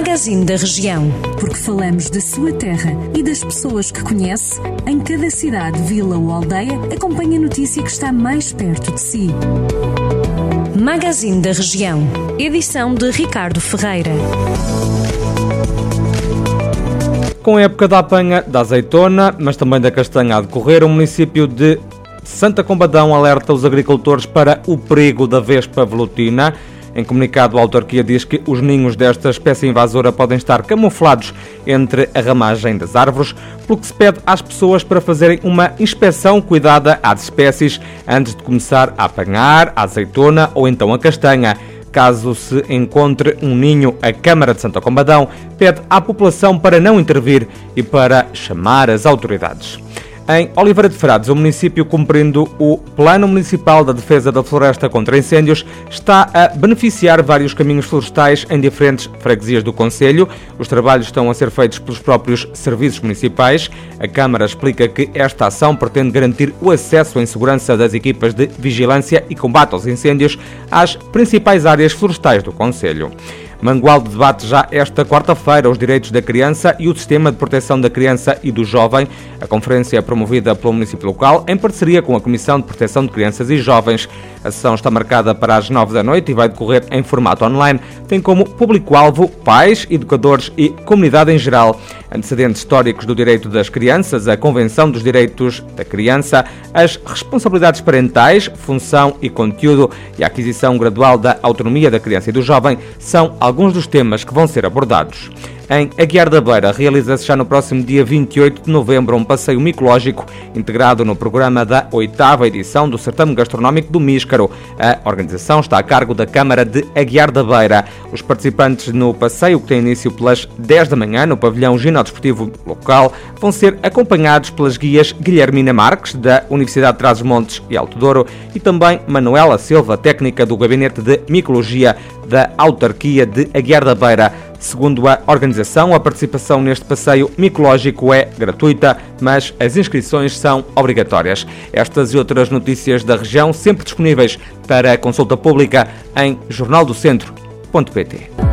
Magazine da Região. Porque falamos da sua terra e das pessoas que conhece, em cada cidade, vila ou aldeia, acompanhe a notícia que está mais perto de si. Magazine da Região. Edição de Ricardo Ferreira. Com a época da apanha da azeitona, mas também da castanha a decorrer, o município de Santa Combadão alerta os agricultores para o perigo da vespa velutina. Em comunicado, a autarquia diz que os ninhos desta espécie invasora podem estar camuflados entre a ramagem das árvores, pelo que se pede às pessoas para fazerem uma inspeção cuidada às espécies antes de começar a apanhar a azeitona ou então a castanha. Caso se encontre um ninho, a Câmara de Santa Combadão pede à população para não intervir e para chamar as autoridades. Em Oliveira de Frades, o município, cumprindo o Plano Municipal da Defesa da Floresta contra Incêndios, está a beneficiar vários caminhos florestais em diferentes freguesias do Conselho. Os trabalhos estão a ser feitos pelos próprios serviços municipais. A Câmara explica que esta ação pretende garantir o acesso em segurança das equipas de vigilância e combate aos incêndios às principais áreas florestais do Conselho. Mangualde debate já esta quarta-feira os direitos da criança e o sistema de proteção da criança e do jovem. A conferência é promovida pelo município local em parceria com a Comissão de Proteção de Crianças e Jovens. A sessão está marcada para as nove da noite e vai decorrer em formato online. Tem como público-alvo pais, educadores e comunidade em geral. Antecedentes históricos do direito das crianças, a Convenção dos Direitos da Criança, as responsabilidades parentais, função e conteúdo e a aquisição gradual da autonomia da criança e do jovem são alguns dos temas que vão ser abordados. Em Aguiar da Beira, realiza-se já no próximo dia 28 de novembro um passeio micológico integrado no programa da oitava edição do Certame Gastronómico do Míscaro. A organização está a cargo da Câmara de Aguiar da Beira. Os participantes no passeio, que tem início pelas 10 da manhã no pavilhão ginodisportivo local, vão ser acompanhados pelas guias Guilhermina Marques, da Universidade de Trás-os-Montes e Alto Douro, e também Manuela Silva, técnica do Gabinete de Micologia da Autarquia de Aguiar da Beira. Segundo a organização, a participação neste passeio micológico é gratuita, mas as inscrições são obrigatórias. Estas e outras notícias da região sempre disponíveis para consulta pública em jornaldocentro.pt.